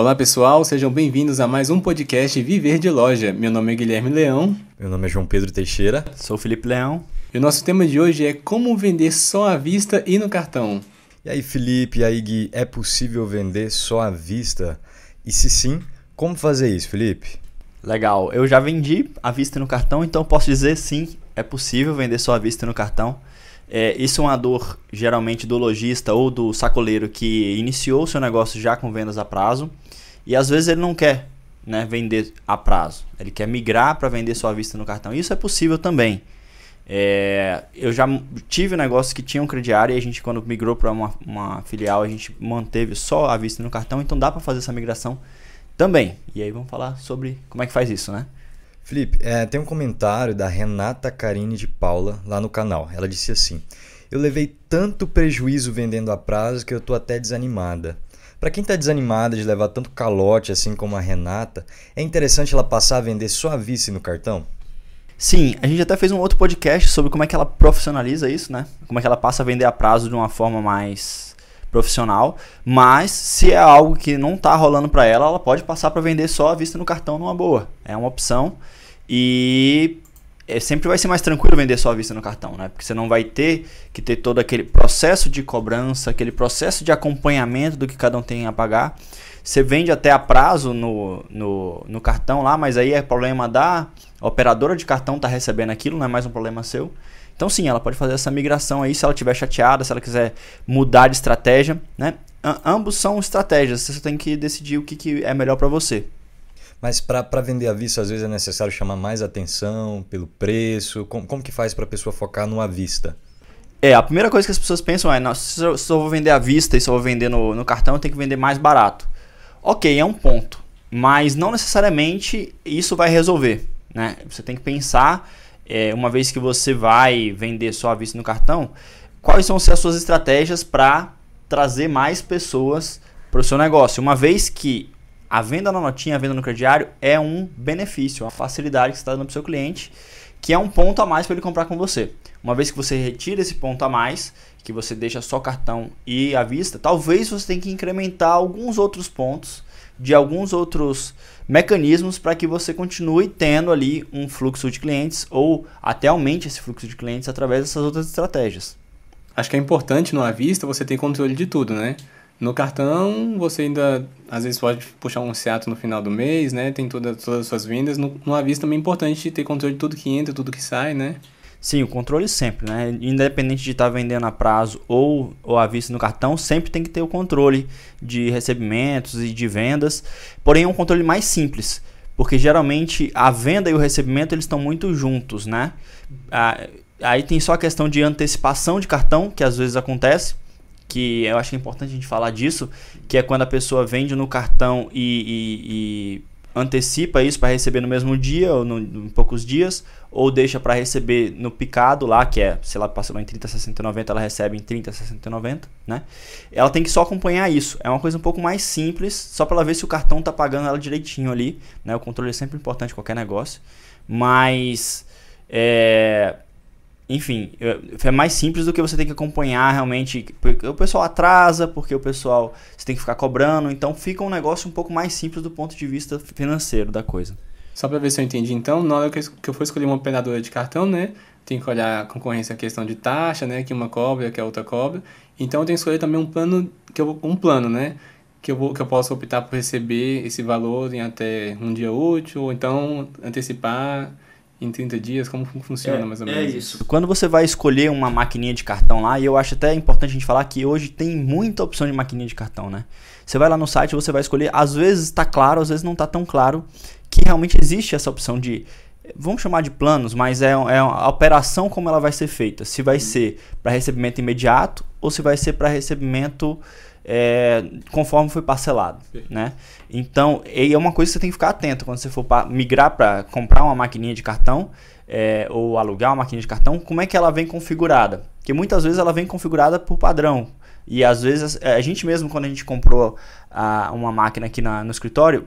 Olá pessoal, sejam bem-vindos a mais um podcast Viver de Loja. Meu nome é Guilherme Leão. Meu nome é João Pedro Teixeira. Sou Felipe Leão. E o nosso tema de hoje é como vender só à vista e no cartão. E aí, Felipe, e aí, Gui, é possível vender só à vista? E se sim, como fazer isso, Felipe? Legal, eu já vendi à vista no cartão, então posso dizer sim, é possível vender só à vista no cartão. É, isso é uma dor geralmente do lojista ou do sacoleiro que iniciou o seu negócio já com vendas a prazo e às vezes ele não quer né, vender a prazo, ele quer migrar para vender à vista no cartão. Isso é possível também. É, eu já tive negócios que tinham crediário e a gente, quando migrou para uma, uma, filial, a gente manteve só a vista no cartão, então dá para fazer essa migração também. E aí vamos falar sobre como é que faz isso, né? Felipe, é, tem um comentário da Renata Carine de Paula lá no canal. Ela disse assim: Eu levei tanto prejuízo vendendo a prazo que eu tô até desanimada. Para quem está desanimada de levar tanto calote assim como a Renata, é interessante ela passar a vender só a vista no cartão? Sim, a gente até fez um outro podcast sobre como é que ela profissionaliza isso, né? Como é que ela passa a vender a prazo de uma forma mais profissional. Mas se é algo que não está rolando para ela, ela pode passar para vender só a vista no cartão numa boa. É uma opção e é, sempre vai ser mais tranquilo vender só a vista no cartão, né? Porque você não vai ter que ter todo aquele processo de cobrança, aquele processo de acompanhamento do que cada um tem a pagar. Você vende até a prazo no, no, no cartão lá, mas aí é problema da operadora de cartão tá recebendo aquilo, não é mais um problema seu. Então sim, ela pode fazer essa migração aí se ela estiver chateada, se ela quiser mudar de estratégia, né? ambos são estratégias, você tem que decidir o que, que é melhor para você. Mas para vender à vista, às vezes é necessário chamar mais atenção pelo preço. Como, como que faz para a pessoa focar no à vista? É, a primeira coisa que as pessoas pensam é: se eu, se eu vou vender à vista e eu vou vender no, no cartão, eu tenho que vender mais barato. Ok, é um ponto. Mas não necessariamente isso vai resolver. Né? Você tem que pensar, é, uma vez que você vai vender só à vista no cartão, quais são as suas estratégias para trazer mais pessoas para o seu negócio. Uma vez que a venda na notinha, a venda no crediário é um benefício, uma facilidade que você está dando para o seu cliente, que é um ponto a mais para ele comprar com você. Uma vez que você retira esse ponto a mais, que você deixa só cartão e à vista, talvez você tenha que incrementar alguns outros pontos de alguns outros mecanismos para que você continue tendo ali um fluxo de clientes ou até aumente esse fluxo de clientes através dessas outras estratégias. Acho que é importante no à vista você ter controle de tudo, né? No cartão, você ainda às vezes pode puxar um seato no final do mês, né? Tem toda, todas as suas vendas. No, no à vista também é importante ter controle de tudo que entra, tudo que sai, né? Sim, o controle sempre, né? Independente de estar tá vendendo a prazo ou, ou à vista no cartão, sempre tem que ter o controle de recebimentos e de vendas. Porém, é um controle mais simples, porque geralmente a venda e o recebimento eles estão muito juntos, né? Ah, aí tem só a questão de antecipação de cartão, que às vezes acontece, que eu acho que é importante a gente falar disso, que é quando a pessoa vende no cartão e, e, e antecipa isso para receber no mesmo dia ou no, em poucos dias, ou deixa para receber no picado lá, que é, sei lá, parcelou em 30, 60, 90, ela recebe em 30, 60, 90, né? Ela tem que só acompanhar isso. É uma coisa um pouco mais simples, só para ela ver se o cartão tá pagando ela direitinho ali, né? O controle é sempre importante em qualquer negócio, mas é, enfim, é mais simples do que você tem que acompanhar realmente. Porque o pessoal atrasa, porque o pessoal você tem que ficar cobrando. Então fica um negócio um pouco mais simples do ponto de vista financeiro da coisa. Só para ver se eu entendi, então, na hora que eu for escolher uma operadora de cartão, né? Tem que olhar a concorrência, a questão de taxa, né? Que uma cobra, que a outra cobra. Então eu tenho que escolher também um plano, que eu, um plano, né? Que eu, vou, que eu posso optar por receber esse valor em até um dia útil, ou então antecipar em 30 dias? Como funciona é, mais ou menos? É isso. Quando você vai escolher uma maquininha de cartão lá, e eu acho até importante a gente falar que hoje tem muita opção de maquininha de cartão, né? Você vai lá no site, você vai escolher, às vezes está claro, às vezes não está tão claro que realmente existe essa opção de vamos chamar de planos, mas é, é a operação como ela vai ser feita. Se vai ser para recebimento imediato ou se vai ser para recebimento é, conforme foi parcelado, né? Então, é uma coisa que você tem que ficar atento quando você for pra, migrar para comprar uma maquininha de cartão é, ou alugar uma maquininha de cartão, como é que ela vem configurada? Porque muitas vezes ela vem configurada por padrão. E às vezes é, a gente mesmo, quando a gente comprou a, uma máquina aqui na, no escritório,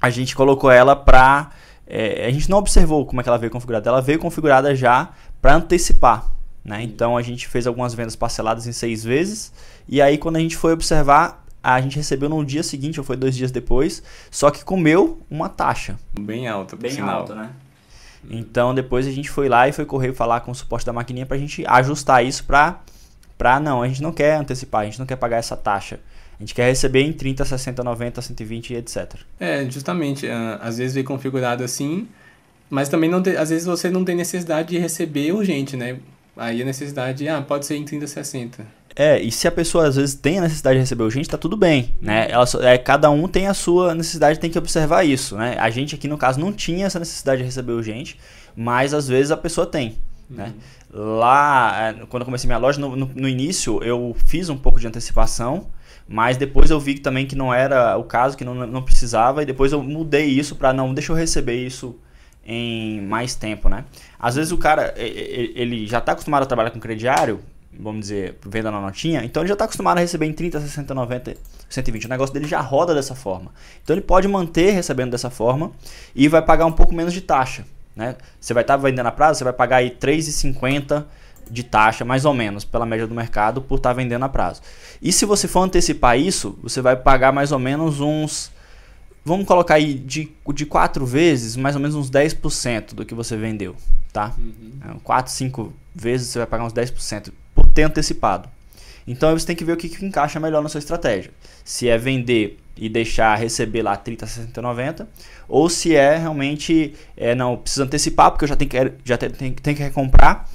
a gente colocou ela para. É, a gente não observou como é que ela veio configurada. Ela veio configurada já para antecipar. Né? Então a gente fez algumas vendas parceladas em seis vezes. E aí, quando a gente foi observar, a gente recebeu no dia seguinte, ou foi dois dias depois, só que comeu uma taxa. Bem alta, Bem sinal. alta, né? Então depois a gente foi lá e foi correr falar com o suporte da maquininha pra gente ajustar isso pra, pra não, a gente não quer antecipar, a gente não quer pagar essa taxa. A gente quer receber em 30, 60, 90, 120 e etc. É, justamente. ah, às vezes vem configurado assim, mas também não tem, às vezes você não tem necessidade de receber urgente, né? Aí a necessidade, ah, pode ser em 30, 60. É, e se a pessoa às vezes tem a necessidade de receber urgente, tá tudo bem, né? Ela só- é, cada um tem a sua necessidade, tem que observar isso, né? A gente aqui no caso não tinha essa necessidade de receber urgente, mas às vezes a pessoa tem, né? Lá, é, quando eu comecei minha loja, no, no- no início eu fiz um pouco de antecipação, mas depois eu vi também que não era o caso, que não, não precisava, e depois eu mudei isso pra não, deixa eu receber isso em mais tempo, né? Às vezes o cara, ele já está acostumado a trabalhar com crediário, vamos dizer, venda na notinha, então ele já está acostumado a receber em 30, 60, 90, 120. O negócio dele já roda dessa forma. Então ele pode manter recebendo dessa forma e vai pagar um pouco menos de taxa. Né? Você vai estar vendendo a prazo, você vai pagar aí 3,50 de taxa, mais ou menos, pela média do mercado, por estar vendendo a prazo. E se você for antecipar isso, você vai pagar mais ou menos uns. Vamos colocar aí de, de 4 vezes, mais ou menos uns 10% do que você vendeu. Tá? 4, 5 vezes você vai pagar uns 10% por ter antecipado. Então você tem que ver o que, que encaixa melhor na sua estratégia. Se é vender e deixar receber lá 30, 60, 90, ou se é realmente é, não precisa antecipar porque eu já tenho que já tenho, tenho, tenho que recomprar.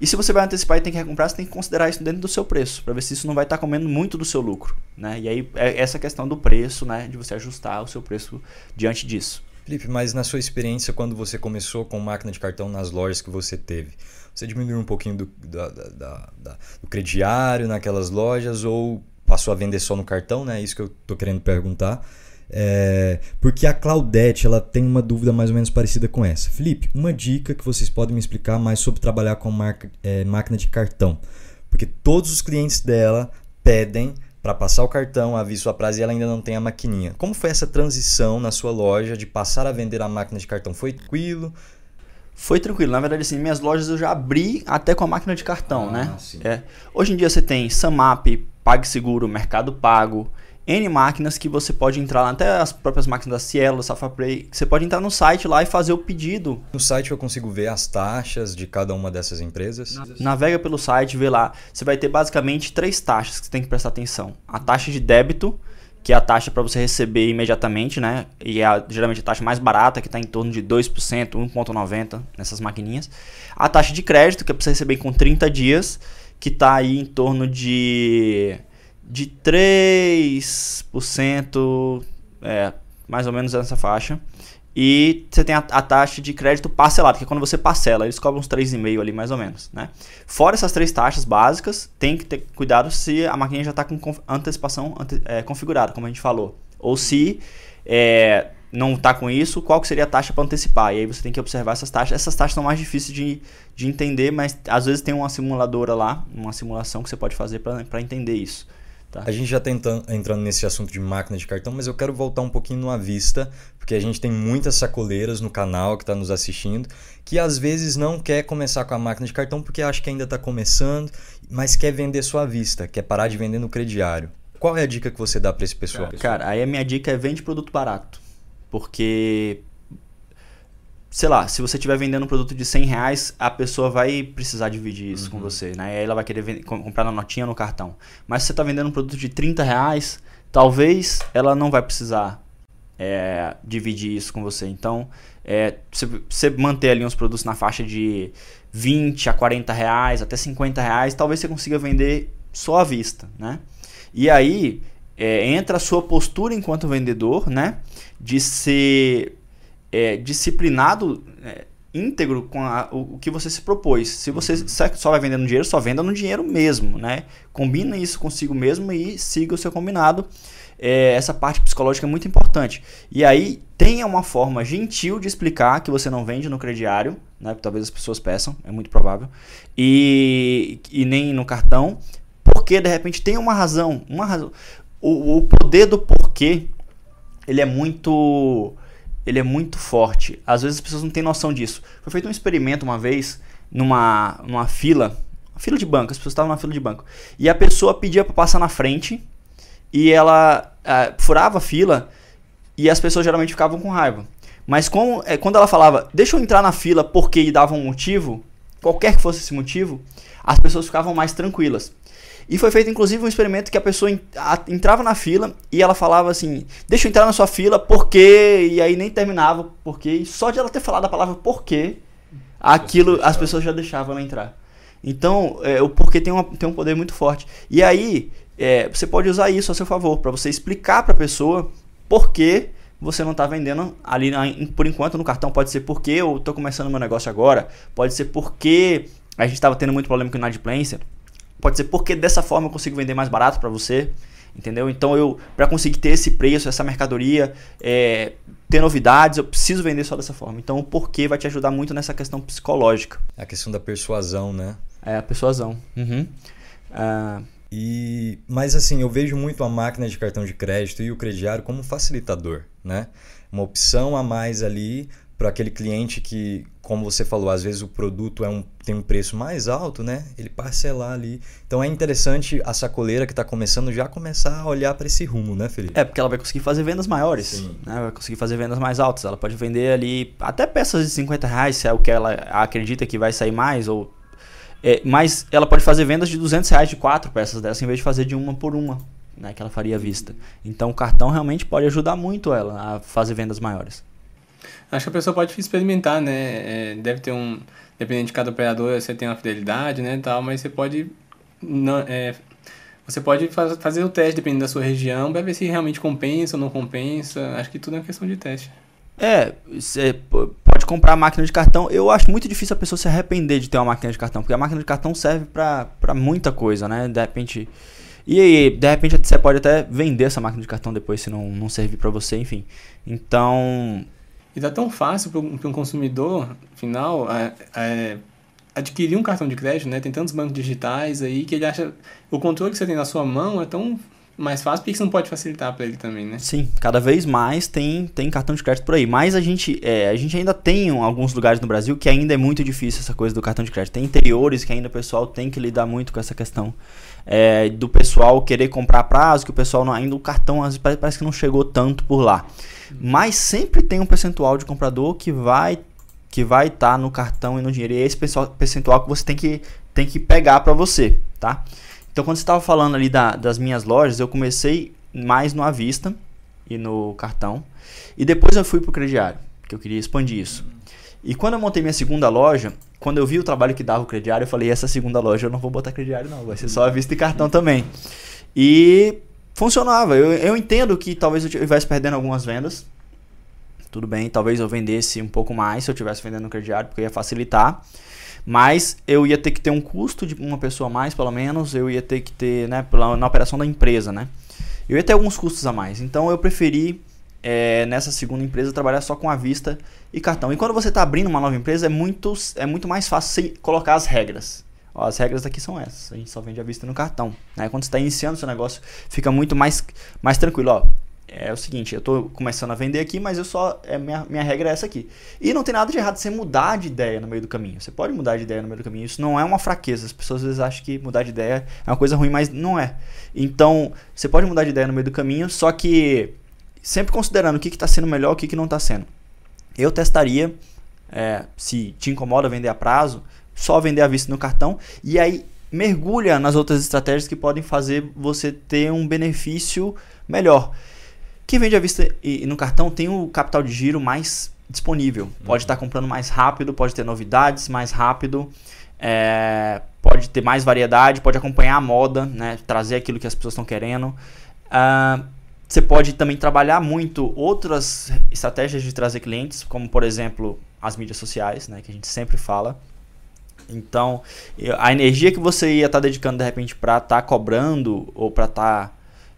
E se você vai antecipar e tem que recomprar, você tem que considerar isso dentro do seu preço, para ver se isso não vai estar comendo muito do seu lucro, né? E aí é essa questão do preço, né, de você ajustar o seu preço diante disso. Felipe, mas na sua experiência, quando você começou com máquina de cartão nas lojas que você teve, você diminuiu um pouquinho do, da, da, da, do crediário naquelas lojas ou passou a vender só no cartão, né? É isso que eu tô querendo perguntar. É, porque a Claudete ela tem uma dúvida mais ou menos parecida com essa. Felipe, uma dica que vocês podem me explicar mais sobre trabalhar com marca, é, máquina de cartão. Porque todos os clientes dela pedem para passar o cartão, aviso a prazo e ela ainda não tem a maquininha. Como foi essa transição na sua loja de passar a vender a máquina de cartão? Foi tranquilo? Foi tranquilo. Na verdade, assim, minhas lojas eu já abri até com a máquina de cartão, Ah, né? É. Hoje em dia você tem Samap, PagSeguro, Mercado Pago, N máquinas que você pode entrar lá, até as próprias máquinas da Cielo, Safraplay, que você pode entrar no site lá e fazer o pedido. No site eu consigo ver as taxas de cada uma dessas empresas. Navega pelo site, vê lá. Você vai ter basicamente três taxas que você tem que prestar atenção. A taxa de débito, que é a taxa para você receber imediatamente, né? E é a, geralmente a taxa mais barata, que está em torno de 2%, 1,90% nessas maquininhas. A taxa de crédito, que é para você receber com 30 dias, que está aí em torno de, de 3%, é, mais ou menos nessa faixa. E você tem a, a, taxa de crédito parcelado, que é quando você parcela, eles cobram uns 3,5 ali mais ou menos, né? Fora essas três taxas básicas, tem que ter cuidado se a máquina já está com antecipação ante, é, configurada, como a gente falou. Ou se é, não está com isso, qual que seria a taxa para antecipar? E aí você tem que observar essas taxas. Essas taxas são mais difíceis de, de entender, mas às vezes tem uma simuladora lá, uma simulação que você pode fazer para entender isso. Tá. A gente já está entrando nesse assunto de máquina de cartão, mas eu quero voltar um pouquinho no à vista, porque a gente tem muitas sacoleiras no canal que está nos assistindo, que às vezes não quer começar com a máquina de cartão porque acha que ainda está começando, mas quer vender sua vista, quer parar de vender no crediário. Qual é a dica que você dá para esse pessoal? Cara, aí a minha dica é vende produto barato, porque sei lá, se você estiver vendendo um produto de 100 reais, a pessoa vai precisar dividir isso uhum. com você, né? E aí ela vai querer vender, comprar na notinha no cartão. Mas se você está vendendo um produto de 30 reais, talvez ela não vai precisar é, dividir isso com você. Então, é, você, manter ali uns produtos na faixa de 20 a 40 reais, até 50 reais, talvez você consiga vender só à vista, né? E aí, é, entra a sua postura enquanto vendedor, né? De ser é, disciplinado, é, íntegro com a, o, o, que você se propôs. Se você uhum. só vai vendendo dinheiro, só venda no dinheiro mesmo, né? Combina isso consigo mesmo e siga o seu combinado. É, essa parte psicológica é muito importante. E aí tenha uma forma gentil de explicar que você não vende no crediário, né? Talvez as pessoas peçam, é muito provável. E, e nem no cartão, porque de repente tem uma razão, uma razão. O, o poder do porquê, ele é muito ele é muito forte. Às vezes as pessoas não têm noção disso. Foi feito um experimento uma vez numa, numa fila, fila de banco, as pessoas estavam na fila de banco. E a pessoa pedia para passar na frente e ela uh, furava a fila e as pessoas geralmente ficavam com raiva. Mas como, é, quando ela falava, deixa eu entrar na fila porque dava um motivo, qualquer que fosse esse motivo, as pessoas ficavam mais tranquilas. E foi feito inclusive um experimento que a pessoa entrava na fila e ela falava assim: Deixa eu entrar na sua fila porque. E aí nem terminava porque. E só de ela ter falado a palavra porque, aquilo as pessoas já deixavam ela entrar. Então, é, o porquê tem, uma, tem um poder muito forte. E aí, é, você pode usar isso a seu favor, para você explicar para a pessoa por que você não está vendendo ali por enquanto no cartão. Pode ser porque eu estou começando meu negócio agora, pode ser porque a gente estava tendo muito problema com inadimplência, pode ser porque dessa forma eu consigo vender mais barato para você. Entendeu? Então eu, para conseguir ter esse preço, essa mercadoria, é, ter novidades, eu preciso vender só dessa forma. Então o porquê vai te ajudar muito nessa questão psicológica. A questão da persuasão, né? É, a persuasão. Uhum. Uh, e, mas assim, eu vejo muito a máquina de cartão de crédito e o crediário como um facilitador, né? Uma opção a mais ali para aquele cliente que, como você falou, às vezes o produto é um, tem um preço mais alto, né? Ele parcelar ali. Então é interessante a sacoleira que está começando já começar a olhar para esse rumo, né, Felipe? É, porque ela vai conseguir fazer vendas maiores, né? Vai conseguir fazer vendas mais altas. Ela pode vender ali até peças de 50 reais, se é o que ela acredita que vai sair mais, ou é, mas ela pode fazer vendas de 200 reais de quatro peças dessa, em vez de fazer de uma por uma, né, que ela faria à vista. Então o cartão realmente pode ajudar muito ela a fazer vendas maiores. Acho que a pessoa pode experimentar, né? É, deve ter um. Dependendo de cada operador, você tem uma fidelidade, né? Tal, mas você pode. Não, é, você pode faz, fazer o teste dependendo da sua região para ver se realmente compensa ou não compensa. Acho que tudo é uma questão de teste. É, você pode comprar máquina de cartão. Eu acho muito difícil a pessoa se arrepender de ter uma máquina de cartão, porque a máquina de cartão serve para muita coisa, né? De repente. E aí, de repente você pode até vender essa máquina de cartão depois se não, não servir para você, enfim. Então. E tá tão fácil para um consumidor final é, é, adquirir um cartão de crédito, né? Tem tantos bancos digitais aí que ele acha. O controle que você tem na sua mão é tão mais fácil, porque você não pode facilitar para ele também, né? Sim, cada vez mais tem, tem cartão de crédito por aí. Mas a gente, é, a gente ainda tem alguns lugares no Brasil que ainda é muito difícil essa coisa do cartão de crédito. Tem interiores que ainda o pessoal tem que lidar muito com essa questão é, do pessoal querer comprar prazo, que o pessoal não, ainda o cartão parece que não chegou tanto por lá. Mas sempre tem um percentual de comprador que vai que vai estar tá no cartão e no dinheiro. E é esse percentual que você tem que, tem que pegar para você, tá? Então, quando você estava falando ali da, das minhas lojas, eu comecei mais no à vista e no cartão. E depois eu fui para o crediário, que eu queria expandir isso. E quando eu montei minha segunda loja, quando eu vi o trabalho que dava o crediário, eu falei: essa segunda loja eu não vou botar crediário, não, vai ser só à vista e cartão também. E funcionava. Eu, eu entendo que talvez eu estivesse perdendo algumas vendas. Tudo bem, talvez eu vendesse um pouco mais se eu estivesse vendendo no crediário, porque ia facilitar. Mas eu ia ter que ter um custo de uma pessoa a mais, pelo menos. Eu ia ter que ter, né, na operação da empresa, né? Eu ia ter alguns custos a mais. Então eu preferi, é, nessa segunda empresa, trabalhar só com a vista e cartão. E quando você está abrindo uma nova empresa, é muito, é muito mais fácil colocar as regras. Ó, as regras daqui são essas. A gente só vende a vista no cartão. Né? Quando você está iniciando seu negócio, fica muito mais, mais tranquilo. Ó, é o seguinte, eu estou começando a vender aqui, mas eu só é minha, minha regra é essa aqui. E não tem nada de errado você mudar de ideia no meio do caminho. Você pode mudar de ideia no meio do caminho. Isso não é uma fraqueza. As pessoas às vezes acham que mudar de ideia é uma coisa ruim, mas não é. Então, você pode mudar de ideia no meio do caminho, só que sempre considerando o que está sendo melhor, o que, que não está sendo. Eu testaria, é, se te incomoda vender a prazo, só vender à vista no cartão e aí mergulha nas outras estratégias que podem fazer você ter um benefício melhor. Quem vende à vista e, no cartão tem o capital de giro mais disponível. Pode estar uhum. tá comprando mais rápido, pode ter novidades mais rápido, é, pode ter mais variedade, pode acompanhar a moda, né, trazer aquilo que as pessoas estão querendo. Uh, você pode também trabalhar muito outras estratégias de trazer clientes, como por exemplo as mídias sociais, né, que a gente sempre fala. Então, a energia que você ia estar tá dedicando de repente para estar tá cobrando ou para estar, tá,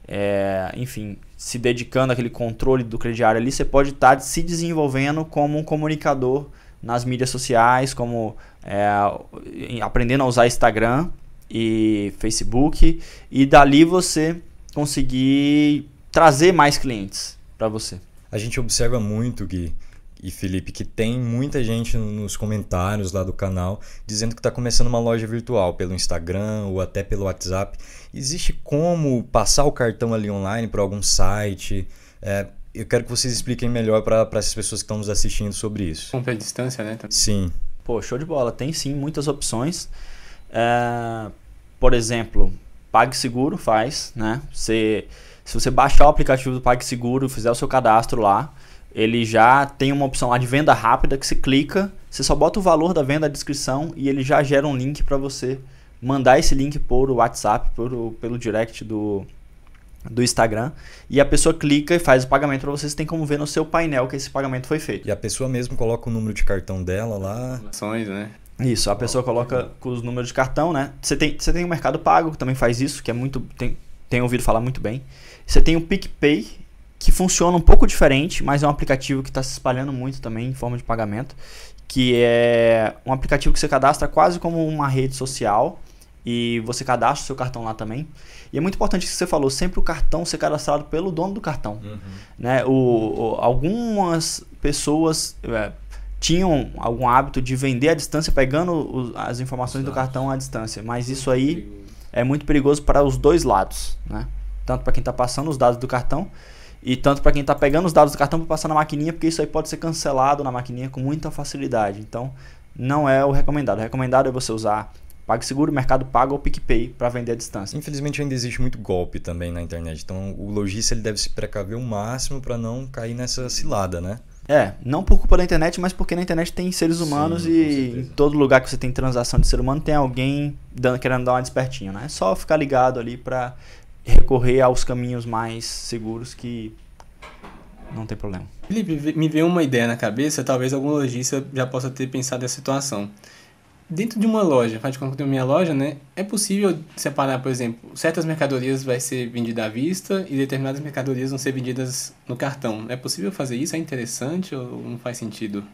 é, enfim, se dedicando àquele controle do crediário ali, você pode estar tá se desenvolvendo como um comunicador nas mídias sociais, como é, aprendendo a usar Instagram e Facebook, e dali você conseguir trazer mais clientes para você. A gente observa muito que e Felipe, que tem muita gente nos comentários lá do canal dizendo que está começando uma loja virtual pelo Instagram ou até pelo WhatsApp. Existe como passar o cartão ali online para algum site? É, eu quero que vocês expliquem melhor para essas pessoas que estão nos assistindo sobre isso. Compra à distância, né? Sim. Pô, show de bola. Tem sim muitas opções. É, por exemplo, PagSeguro faz, né? Você, se você baixar o aplicativo do PagSeguro, fizer o seu cadastro lá, ele já tem uma opção lá de venda rápida que você clica, você só bota o valor da venda, a descrição e ele já gera um link para você mandar esse link por WhatsApp, por, pelo direct do, do Instagram e a pessoa clica e faz o pagamento para você. Você tem como ver no seu painel que esse pagamento foi feito. E a pessoa mesmo coloca o número de cartão dela lá. Ações, né? Isso, a pessoa coloca com os números de cartão, né? Você tem, você tem o Mercado Pago que também faz isso, que é muito. Tem, tem ouvido falar muito bem. Você tem o PicPay, que funciona um pouco diferente, mas é um aplicativo que está se espalhando muito também em forma de pagamento. Que é um aplicativo que você cadastra quase como uma rede social e você cadastra o seu cartão lá também. E é muito importante que você falou, sempre o cartão ser cadastrado pelo dono do cartão. Uhum. Né? O, o, algumas pessoas é, tinham algum hábito de vender à distância, pegando os, as informações Exato. do cartão à distância. Mas isso aí é muito perigoso para os dois lados. Né? Tanto para quem está passando os dados do cartão e tanto para quem está pegando os dados do cartão para passar na maquininha, porque isso aí pode ser cancelado na maquininha com muita facilidade. Então, não é o recomendado. O recomendado é você usar PagSeguro, Mercado Pago ou PicPay para vender à distância. Infelizmente ainda existe muito golpe também na internet. Então o lojista ele deve se precaver o máximo para não cair nessa cilada, né? É, não por culpa da internet, mas porque na internet tem seres humanos Sim, e em todo lugar que você tem transação de ser humano tem alguém dando, querendo dar uma despertinho, né? É só ficar ligado ali para recorrer aos caminhos mais seguros que não tem problema. Felipe, me veio uma ideia na cabeça, talvez algum lojista já possa ter pensado nessa situação. Dentro de uma loja, faz de conta que eu tenho minha loja, né? É possível separar, por exemplo, certas mercadorias vai ser vendida à vista e determinadas mercadorias vão ser vendidas no cartão. É possível fazer isso? É interessante ou não faz sentido?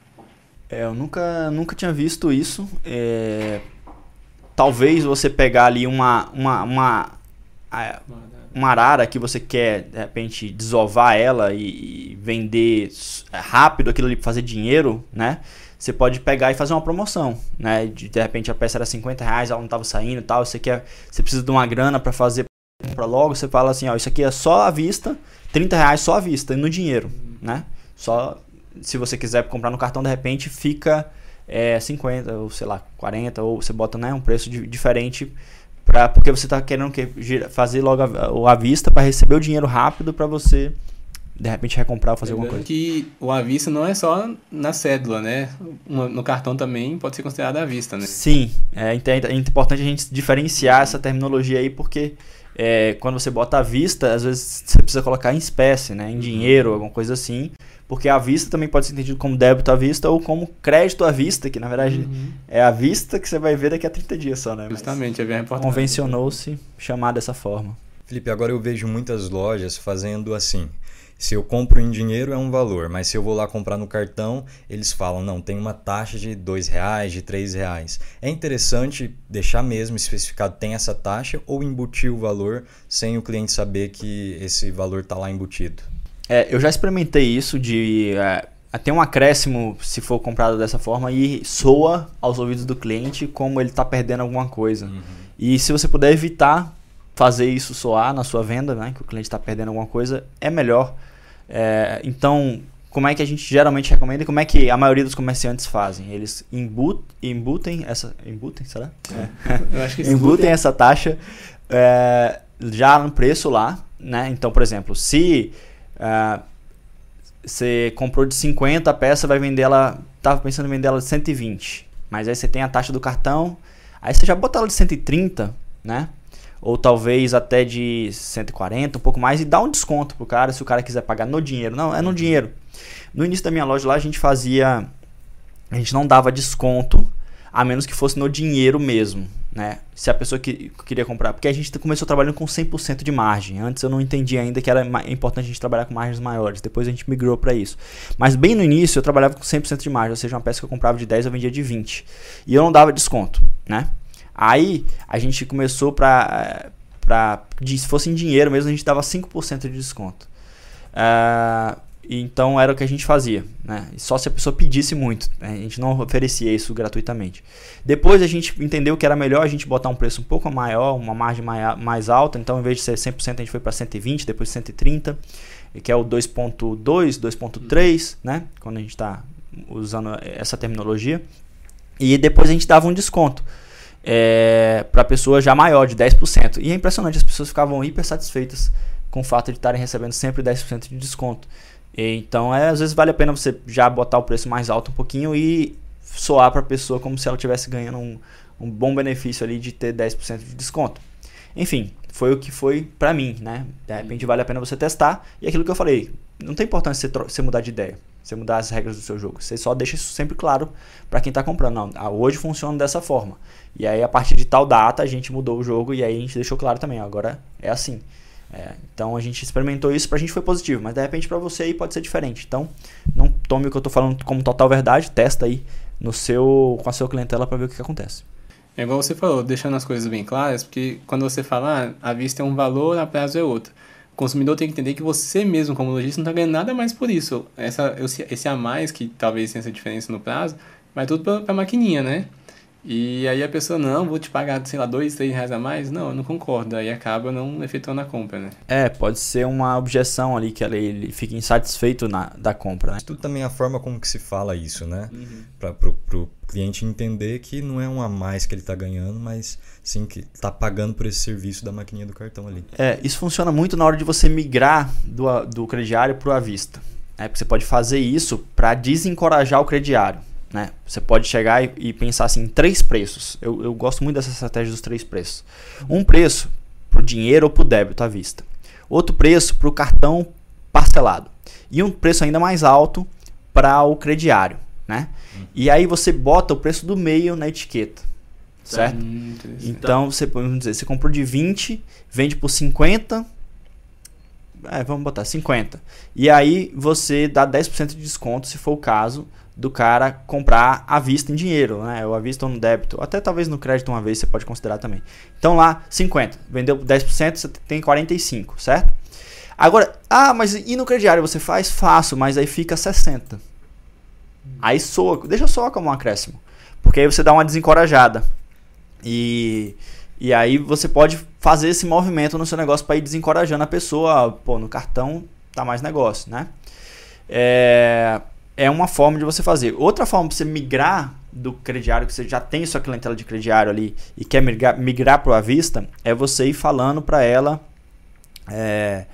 É, eu nunca, nunca tinha visto isso. É... Talvez você pegar ali uma, uma, uma, uma arara que você quer, de repente, desovar ela e vender rápido aquilo ali para fazer dinheiro, né? Você pode pegar e fazer uma promoção, né? De, de repente a peça era 50 reais, ela não estava saindo e tal, você quer, você precisa de uma grana para fazer para logo, você fala assim, ó, isso aqui é só à vista, 30 reais só à vista, e no dinheiro, né? Só se você quiser comprar no cartão, de repente fica é, 50 ou sei lá, 40 ou você bota né, um preço de, diferente para porque você está querendo que, fazer logo a, à vista para receber o dinheiro rápido para você de repente recomprar ou fazer alguma coisa. que o à vista não é só na cédula, né? No cartão também pode ser considerado à vista, né? Sim, é, é importante a gente diferenciar essa terminologia aí, porque é, quando você bota à vista, às vezes você precisa colocar em espécie, né? Em dinheiro, alguma coisa assim. Porque a vista também pode ser entendido como débito à vista ou como crédito à vista, que na verdade uhum. é a vista que você vai ver daqui a 30 dias só, né? Justamente, é bem importante. Convencionou-se chamar dessa forma. Felipe, agora eu vejo muitas lojas fazendo assim. Se eu compro em dinheiro é um valor, mas se eu vou lá comprar no cartão, eles falam, não, tem uma taxa de dois reais, de três reais. É interessante deixar mesmo especificado tem essa taxa ou embutir o valor sem o cliente saber que esse valor está lá embutido. É, eu já experimentei isso de é, até um acréscimo se for comprado dessa forma e soa aos ouvidos do cliente como ele está perdendo alguma coisa. Uhum. E se você puder evitar fazer isso soar na sua venda, né, que o cliente está perdendo alguma coisa, é melhor. É, então, como é que a gente geralmente recomenda e como é que a maioria dos comerciantes fazem? Eles embut, embutem essa. Embutem, será? É. Eu acho que embutem essa taxa é, já no preço lá. Né? Então, por exemplo, se uh, você comprou de 50 a peça, vai vender ela. Estava pensando em vender ela de 120. Mas aí você tem a taxa do cartão. Aí você já bota ela de 130, né? Ou talvez até de 140, um pouco mais, e dá um desconto pro cara se o cara quiser pagar no dinheiro. Não, é no dinheiro. No início da minha loja lá a gente fazia. A gente não dava desconto, a menos que fosse no dinheiro mesmo. Né? Se a pessoa que queria comprar. Porque a gente começou trabalhando com 100% de margem. Antes eu não entendia ainda que era importante a gente trabalhar com margens maiores. Depois a gente migrou para isso. Mas bem no início eu trabalhava com 100% de margem. Ou seja, uma peça que eu comprava de 10 eu vendia de 20. E eu não dava desconto. Né? Aí a gente começou para para se fosse em dinheiro mesmo, a gente dava 5% de desconto. Uh, então era o que a gente fazia, né? Só se a pessoa pedisse muito, né? a gente não oferecia isso gratuitamente. Depois a gente entendeu que era melhor a gente botar um preço um pouco maior, uma margem mais alta, então em vez de ser 100% a gente foi para 120, depois 130, que é o 2.2, 2.3, né? Quando a gente está usando essa terminologia. E depois a gente dava um desconto é, para pessoa já maior, de 10%. E é impressionante, as pessoas ficavam hiper satisfeitas com o fato de estarem recebendo sempre 10% de desconto. E, então, é, às vezes vale a pena você já botar o preço mais alto um pouquinho e soar para a pessoa como se ela estivesse ganhando um, um bom benefício ali de ter 10% de desconto. Enfim, foi o que foi para mim, né? De repente vale a pena você testar. E aquilo que eu falei, não tem importância você, você mudar de ideia, você mudar as regras do seu jogo. Você só deixa isso sempre claro para quem está comprando. Não, ah, hoje funciona dessa forma. E aí, a partir de tal data, a gente mudou o jogo e aí a gente deixou claro também. Agora é assim. É, então a gente experimentou isso, pra gente foi positivo, mas de repente para você aí pode ser diferente. Então, não tome o que eu tô falando como total verdade, testa aí no seu com a sua clientela para ver o que, que, acontece. É igual você falou, deixando as coisas bem claras, porque quando você fala, ah, a vista é um valor, a prazo é outro. O consumidor tem que entender que você mesmo, como lojista, não está ganhando nada mais por isso. Essa, esse a mais, que talvez tenha essa diferença no prazo, vai tudo para a maquininha, né? E aí a pessoa, não, vou te pagar, sei lá, dois, três reais a mais. Não, eu não concordo. Aí acaba não efetuando a compra, né? É, pode ser uma objeção ali que ele fica insatisfeito na, da compra, né? Tudo também é a forma como que se fala isso, né? Uhum. Para pro, pro cliente entender que não é um a mais que ele está ganhando, mas sim que está pagando por esse serviço da maquininha do cartão ali. É, isso funciona muito na hora de você migrar do, do crediário para o à vista. É, porque você pode fazer isso para desencorajar o crediário. Né? Você pode chegar e, e pensar assim, três preços. Eu, eu gosto muito dessa estratégia dos três preços. Um preço para o dinheiro ou para o débito à vista. Outro preço para o cartão parcelado. E um preço ainda mais alto para o crediário. Né? Hum. E aí você bota o preço do meio na etiqueta. Certo? Hum, então você vamos dizer, você comprou de 20, vende por 50. É, vamos botar 50. E aí você dá 10% de desconto, se for o caso, do cara comprar à vista em dinheiro, né? Ou à vista ou no débito. Até talvez no crédito uma vez você pode considerar também. Então lá, 50. Vendeu 10%, você tem 45, certo? Agora, ah, mas e no crediário você faz? Faço, mas aí fica 60. Aí soa, deixa só como um acréscimo. Porque aí você dá uma desencorajada. E, e aí você pode fazer esse movimento no seu negócio para ir desencorajando a pessoa. Pô, no cartão tá mais negócio, né? É, é uma forma de você fazer. Outra forma de você migrar do crediário, que você já tem sua clientela de crediário ali e quer migrar, migrar para o vista, é você ir falando para ela é,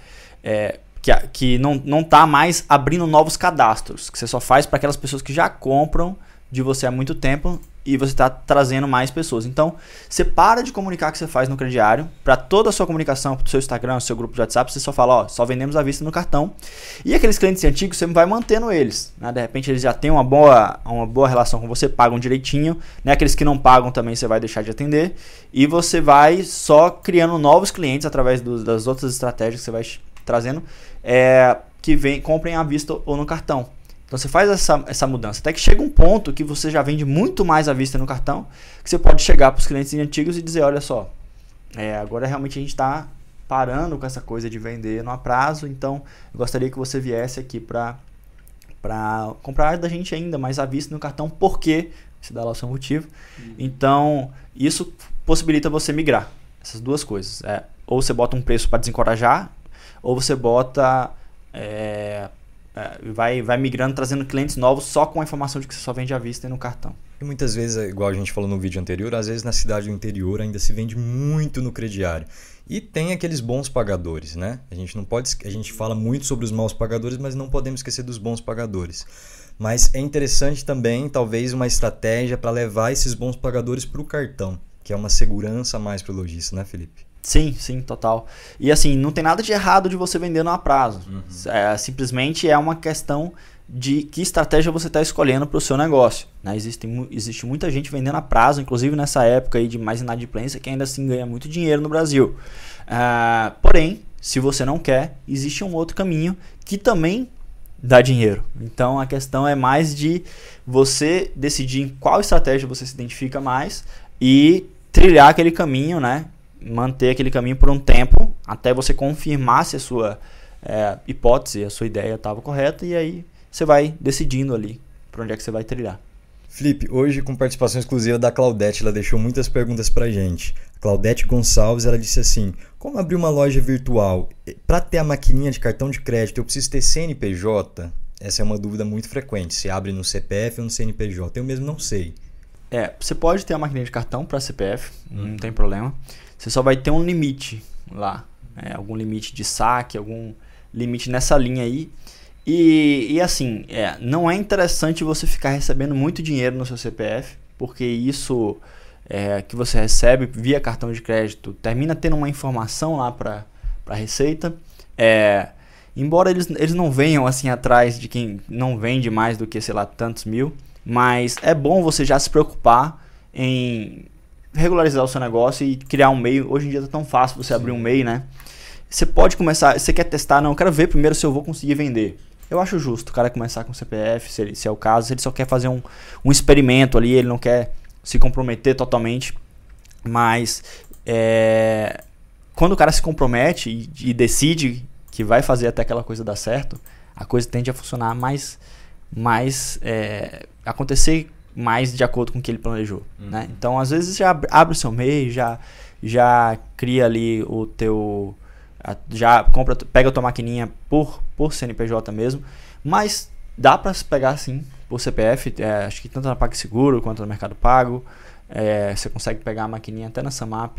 é, que, que não, não tá mais abrindo novos cadastros, que você só faz para aquelas pessoas que já compram de você há muito tempo e você está trazendo mais pessoas. Então, você para de comunicar o que você faz no crediário, para toda a sua comunicação, para o seu Instagram, seu grupo de WhatsApp, você só fala, ó, só vendemos à vista no cartão. E aqueles clientes antigos, você vai mantendo eles. Né? De repente, eles já têm uma boa, uma boa relação com você, pagam direitinho. Né? Aqueles que não pagam também, você vai deixar de atender. E você vai só criando novos clientes através do, das outras estratégias que você vai trazendo, é, que vem, comprem à vista ou no cartão. Então você faz essa, essa mudança. Até que chega um ponto que você já vende muito mais à vista no cartão, que você pode chegar para os clientes antigos e dizer, olha só, é, agora realmente a gente está parando com essa coisa de vender no prazo, então eu gostaria que você viesse aqui para para comprar da gente ainda mais à vista no cartão, porque se dá lá o seu motivo. Uhum. Então, isso possibilita você migrar. Essas duas coisas. É, ou você bota um preço para desencorajar, ou você bota é, é, vai, vai migrando, trazendo clientes novos só com a informação de que você só vende à vista e no cartão. E muitas vezes, é igual a gente falou no vídeo anterior, às vezes na cidade do interior ainda se vende muito no crediário. E tem aqueles bons pagadores, né? A gente não pode, a gente fala muito sobre os maus pagadores, mas não podemos esquecer dos bons pagadores. Mas é interessante também, talvez, uma estratégia para levar esses bons pagadores para o cartão, que é uma segurança mais para o lojista, né, Felipe? Sim, sim, total. E assim, não tem nada de errado de você vender no prazo. Uhum. É, simplesmente é uma questão de que estratégia você está escolhendo para o seu negócio. Né? Existe, existe muita gente vendendo a prazo, inclusive nessa época aí de mais inadimplência, que ainda assim ganha muito dinheiro no Brasil. Uh, porém, se você não quer, existe um outro caminho que também dá dinheiro. Então a questão é mais de você decidir em qual estratégia você se identifica mais e trilhar aquele caminho, né? Manter aquele caminho por um tempo até você confirmar se a sua é, hipótese, a sua ideia estava correta e aí você vai decidindo ali para onde é que você vai trilhar. Felipe, hoje com participação exclusiva da Claudete, ela deixou muitas perguntas pra gente. A Claudete Gonçalves, ela disse assim: "Como abrir uma loja virtual? Para ter a maquininha de cartão de crédito, eu preciso ter CNPJ?" Essa é uma dúvida muito frequente. Se abre no CPF ou no CNPJ? Eu mesmo não sei. É, você pode ter a maquininha de cartão para CPF, hum. não tem problema. Você só vai ter um limite lá, é, algum limite de saque, algum limite nessa linha aí. E, e assim, é, não é interessante você ficar recebendo muito dinheiro no seu CPF, porque isso é, que você recebe via cartão de crédito termina tendo uma informação lá para a Receita. É, embora eles, eles não venham assim atrás de quem não vende mais do que, sei lá, tantos mil, mas é bom você já se preocupar em regularizar o seu negócio e criar um meio. Hoje em dia tá tão fácil você Sim. abrir um meio, né? Você pode começar, você quer testar, não, eu quero ver primeiro se eu vou conseguir vender. Eu acho justo o cara começar com CPF, se, ele, se é o caso, se ele só quer fazer um, um experimento ali, ele não quer se comprometer totalmente. Mas é, quando o cara se compromete e, e, decide que vai fazer até aquela coisa dar certo, a coisa tende a funcionar mais, mais é, acontecer mais de acordo com o que ele planejou. Uhum. Né? Então, às vezes, já abre o seu MEI, já, já cria ali o teu já compra, pega a tua maquininha por, por CNPJ mesmo, mas dá para se pegar sim por CPF, é, acho que tanto na PagSeguro quanto no Mercado Pago, é, você consegue pegar a maquininha até na Samap,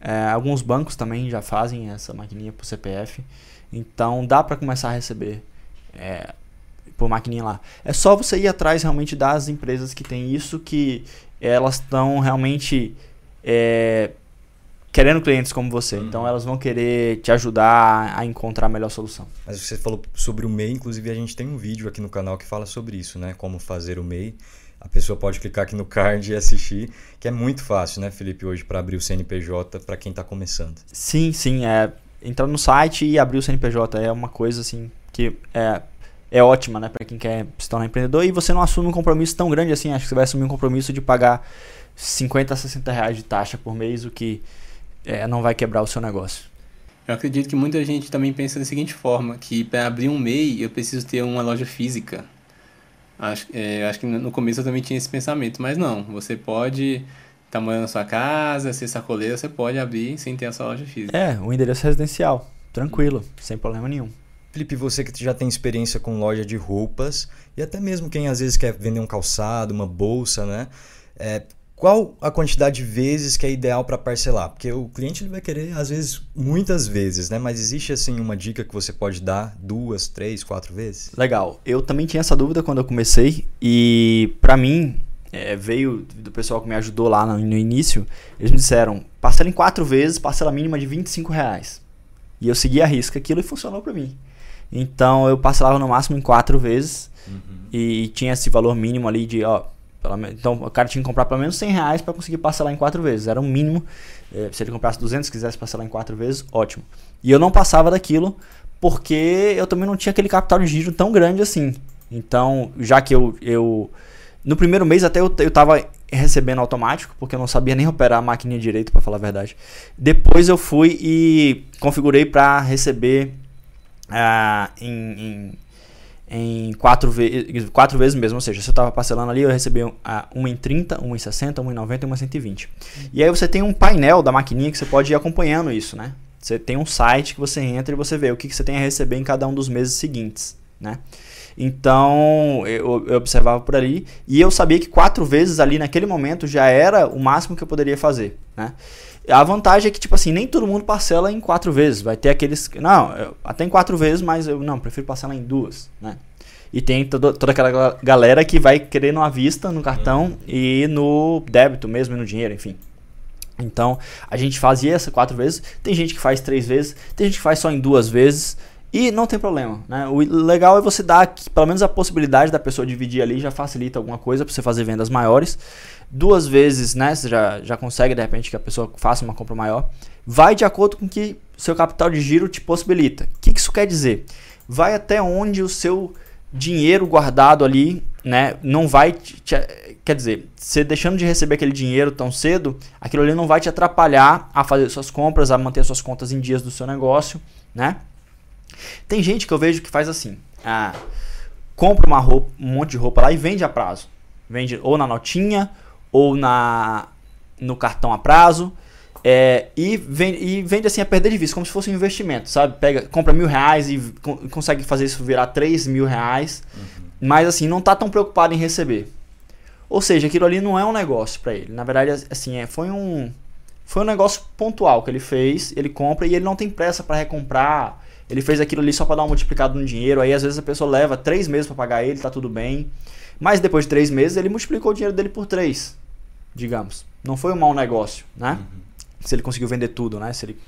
é, alguns bancos também já fazem essa maquininha por CPF, então dá para começar a receber é, por maquininha lá. É só você ir atrás realmente das empresas que tem isso, que elas estão realmente é, querendo clientes como você. Uhum. Então elas vão querer te ajudar a encontrar a melhor solução. Mas você falou sobre o MEI, inclusive a gente tem um vídeo aqui no canal que fala sobre isso, né? Como fazer o MEI. A pessoa pode clicar aqui no card e assistir, que é muito fácil, né, Felipe, hoje para abrir o CNPJ para quem está começando. Sim, sim, é entrar no site e abrir o CNPJ é uma coisa assim que é é ótima, né, para quem quer se tornar empreendedor e você não assume um compromisso tão grande assim, acho que você vai assumir um compromisso de pagar 50 a 60 reais de taxa por mês, o que é, não vai quebrar o seu negócio. Eu acredito que muita gente também pensa da seguinte forma, que para abrir um MEI eu preciso ter uma loja física. Acho, é, acho que no começo eu também tinha esse pensamento, mas não, você pode estar tá morando na sua casa, ser sacoleiro, você pode abrir sem ter a sua loja física. É, o endereço residencial, tranquilo, sem problema nenhum. Felipe, você que já tem experiência com loja de roupas e até mesmo quem às vezes quer vender um calçado, uma bolsa, né? É, qual a quantidade de vezes que é ideal para parcelar? Porque o cliente ele vai querer, às vezes, muitas vezes, né? Mas existe, assim, uma dica que você pode dar duas, três, quatro vezes? Legal. Eu também tinha essa dúvida quando eu comecei e, para mim, é, veio do pessoal que me ajudou lá no, no, início, eles me disseram, parcela em quatro vezes, parcela mínima de 25 reais. E eu segui a risca aquilo e funcionou para mim. Então, eu parcelava no máximo em quatro vezes uhum. e tinha esse valor mínimo ali de, ó, então o cara tinha que comprar pelo menos 100 reais para conseguir parcelar em quatro vezes. Era o um mínimo. É, se ele comprasse 200, quisesse parcelar em quatro vezes, ótimo. E eu não passava daquilo porque eu também não tinha aquele capital de giro tão grande assim. Então, já que eu. eu no primeiro mês até eu, eu tava recebendo automático, porque eu não sabia nem operar a máquina direito, para falar a verdade. Depois eu fui e configurei para receber uh, em, em em quatro, ve quatro vezes mesmo, ou seja, se eu estava parcelando ali, eu recebi uma em 30, uma em 60, uma em 90 e uma em 120. E aí você tem um painel da maquininha que você pode ir acompanhando isso, né? Você tem um site que você entra e você vê o que, que você tem a receber em cada um dos meses seguintes, né? Então eu, eu, observava por ali e eu sabia que quatro vezes ali naquele momento já era o máximo que eu poderia fazer, né? A vantagem é que, tipo assim, nem todo mundo parcela em quatro vezes. Vai ter aqueles. Não, eu, até em quatro vezes, mas eu não, prefiro parcelar em duas, né? E tem todo, toda aquela galera que vai querer no à vista, no cartão uhum. e no débito mesmo, e no dinheiro, enfim. Então, a gente fazia essa quatro vezes. Tem gente que faz três vezes, tem gente que faz só em duas vezes. E não tem problema, né? O legal é você dar pelo menos a possibilidade da pessoa dividir ali, já facilita alguma coisa para você fazer vendas maiores. Duas vezes, né? Você já, já consegue, de repente, que a pessoa faça uma compra maior. Vai de acordo com que seu capital de giro te possibilita. O que, que isso quer dizer? Vai até onde o seu dinheiro guardado ali, né? Não vai. Te, te, quer dizer, você deixando de receber aquele dinheiro tão cedo, aquilo ali não vai te atrapalhar a fazer suas compras, a manter suas contas em dias do seu negócio, né? Tem gente que eu vejo que faz assim: ah, compra uma roupa, um monte de roupa lá e vende a prazo. Vende ou na notinha, ou na no cartão a prazo. É, e, vende, e vende assim a perder de vista, como se fosse um investimento, sabe? Pega, compra mil reais e consegue fazer isso virar três mil reais, uhum. mas assim, não tá tão preocupado em receber. Ou seja, aquilo ali não é um negócio para ele. Na verdade, assim, é, foi um foi um negócio pontual que ele fez, ele compra e ele não tem pressa para recomprar. Ele fez aquilo ali só para dar um multiplicado no dinheiro. Aí às vezes a pessoa leva três meses para pagar ele, tá tudo bem. Mas depois de três meses ele multiplicou o dinheiro dele por três, digamos. Não foi um mau negócio, né? Uhum. Se ele conseguiu vender tudo, né? Se ele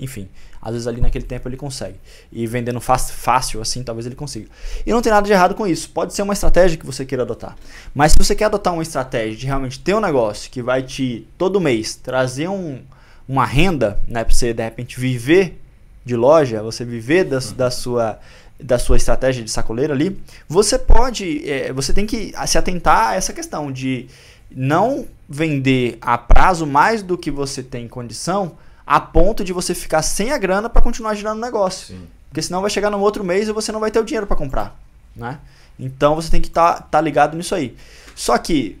enfim, às vezes ali naquele tempo ele consegue. E vendendo fácil, assim, talvez ele consiga. E não tem nada de errado com isso. Pode ser uma estratégia que você queira adotar. Mas se você quer adotar uma estratégia de realmente ter um negócio que vai te, todo mês, trazer um, uma renda, né, para você de repente viver de loja, você viver da, da sua da sua estratégia de sacoleiro ali, você pode, é, você tem que se atentar a essa questão de não vender a prazo mais do que você tem condição, a ponto de você ficar sem a grana para continuar girando o negócio. Sim. Porque senão vai chegar no outro mês e você não vai ter o dinheiro para comprar, né? Então você tem que estar tá, tá ligado nisso aí. Só que,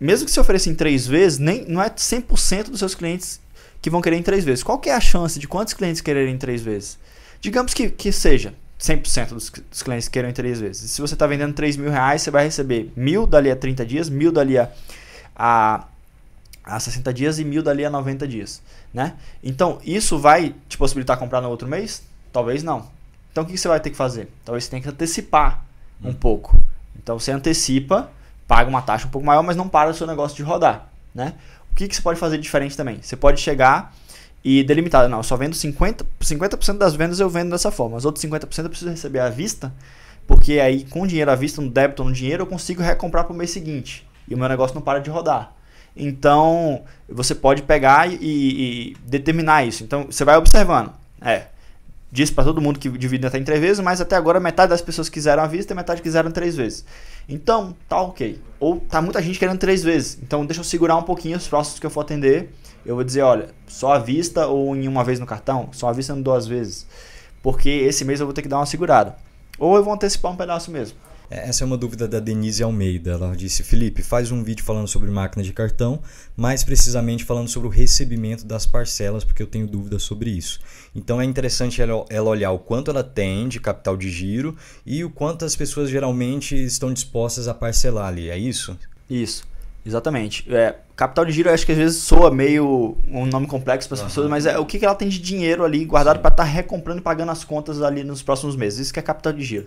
mesmo que você ofereça em três vezes, nem, não é 100% dos seus clientes que vão querer em três vezes. Qual que é a chance de quantos clientes quererem em três vezes? Digamos que, que seja 100% dos, dos clientes queiram em três vezes. Se você está vendendo 3 mil reais, você vai receber mil dali a 30 dias, mil dali a, a a 60 dias e mil dali a 90 dias, né? Então, isso vai te possibilitar comprar no outro mês? Talvez não. Então, o que você vai ter que fazer? Talvez você tenha que antecipar um hum. pouco. Então, você antecipa, paga uma taxa um pouco maior, mas não para o seu negócio de rodar, né? Que, que você pode fazer diferente também? Você pode chegar e delimitar, não, eu só vendo 50%, 50 das vendas eu vendo dessa forma, os outros 50% eu preciso receber à vista, porque aí com dinheiro à vista, no débito no dinheiro, eu consigo recomprar para o mês seguinte. E o meu negócio não para de rodar. Então, você pode pegar e, e determinar isso. Então, você vai observando. É, disse para todo mundo que divide até em três vezes, mas até agora metade das pessoas quiseram a vista e metade quiseram três vezes. Então, tá ok. Ou tá muita gente querendo três vezes. Então, deixa eu segurar um pouquinho os próximos que eu for atender. Eu vou dizer, olha, só a vista ou em uma vez no cartão? Só a vista em duas vezes. Porque esse mês eu vou ter que dar uma segurada. Ou eu vou antecipar um pedaço mesmo. É, essa é uma dúvida da Denise Almeida. Ela disse: Felipe, faz um vídeo falando sobre máquina de cartão, mais precisamente falando sobre o recebimento das parcelas, porque eu tenho dúvidas sobre isso. Então é interessante ela, ela olhar o quanto ela tem de capital de giro e o quanto as pessoas geralmente estão dispostas a parcelar ali. É isso? Isso. Exatamente. É, capital de giro, eu acho que às vezes soa meio um nome complexo para as uhum. pessoas, mas é o que, que ela tem de dinheiro ali guardado para estar tá recomprando e pagando as contas ali nos próximos meses. Isso que é capital de giro.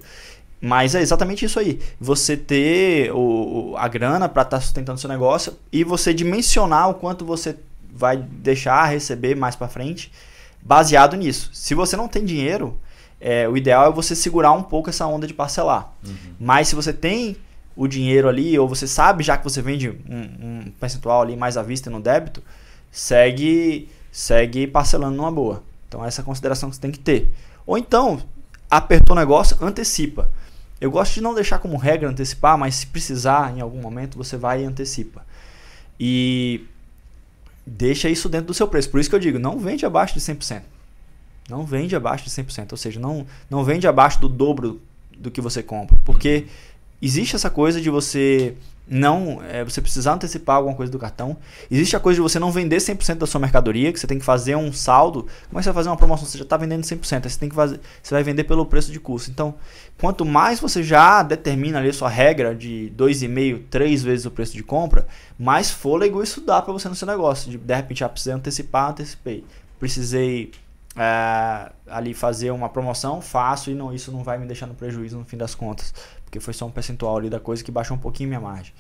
Mas é exatamente isso aí. Você ter o, a grana para estar tá sustentando seu negócio e você dimensionar o quanto você vai deixar receber mais para frente baseado nisso. Se você não tem dinheiro, é, o ideal é você segurar um pouco essa onda de parcelar. Uhum. Mas se você tem o dinheiro ali, ou você sabe já que você vende um, um percentual ali mais à vista no débito, segue, segue parcelando numa boa. Então essa é a consideração que você tem que ter. Ou então, apertou o negócio, antecipa. Eu gosto de não deixar como regra antecipar, mas se precisar em algum momento, você vai e antecipa. E deixa isso dentro do seu preço. Por isso que eu digo, não vende abaixo de 100%. Não vende abaixo de 100%, ou seja, não, não vende abaixo do dobro do que você compra. Porque existe essa coisa de você não é, você precisar antecipar alguma coisa do cartão. Existe a coisa de você não vender 100% da sua mercadoria, que você tem que fazer um saldo. Como é que você vai fazer uma promoção? Você já está vendendo 100%, aí você tem que fazer, você vai vender pelo preço de custo. Então, quanto mais você já determina ali a sua regra de 2,5, 3 vezes o preço de compra, mais fôlego isso dá para você no seu negócio. De, de repente, ah, precisei antecipar, antecipei. Precisei é, ali fazer uma promoção, faço e não, isso não vai me deixar no prejuízo no fim das contas porque foi só um percentual ali da coisa que baixou um pouquinho minha margem.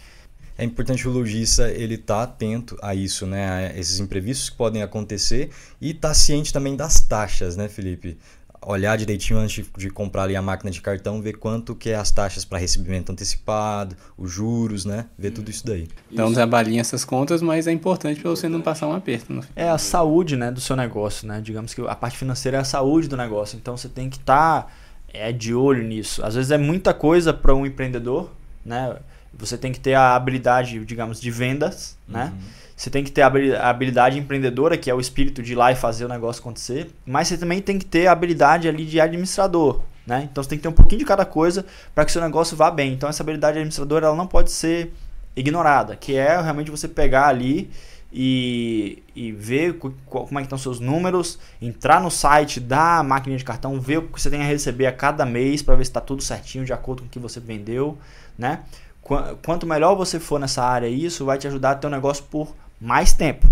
É importante o lojista ele estar tá atento a isso, né? A esses imprevistos que podem acontecer e estar tá ciente também das taxas, né, Felipe? Olhar direitinho antes de comprar ali a máquina de cartão, ver quanto que é as taxas para recebimento antecipado, os juros, né? Ver tudo isso daí. Dá um trabalhinho essas contas, mas é importante para você não passar um aperto. No é a saúde, né, do seu negócio, né? Digamos que a parte financeira é a saúde do negócio. Então você tem que estar tá é de olho nisso. Às vezes é muita coisa para um empreendedor, né? Você tem que ter a habilidade, digamos, de vendas, né? Você tem que ter a habilidade empreendedora, que é o espírito de ir lá e fazer o negócio acontecer. Mas você também tem que ter a habilidade ali de administrador, né? Então você tem que ter um pouquinho de cada coisa para que o seu negócio vá bem. Então essa habilidade administradora ela não pode ser ignorada, que é realmente você pegar ali e, e ver como é que estão seus números, entrar no site da máquina de cartão, ver o que você tem a receber a cada mês para ver se está tudo certinho de acordo com o que você vendeu, né? Quanto melhor você for nessa área, isso vai te ajudar a ter um negócio por mais tempo,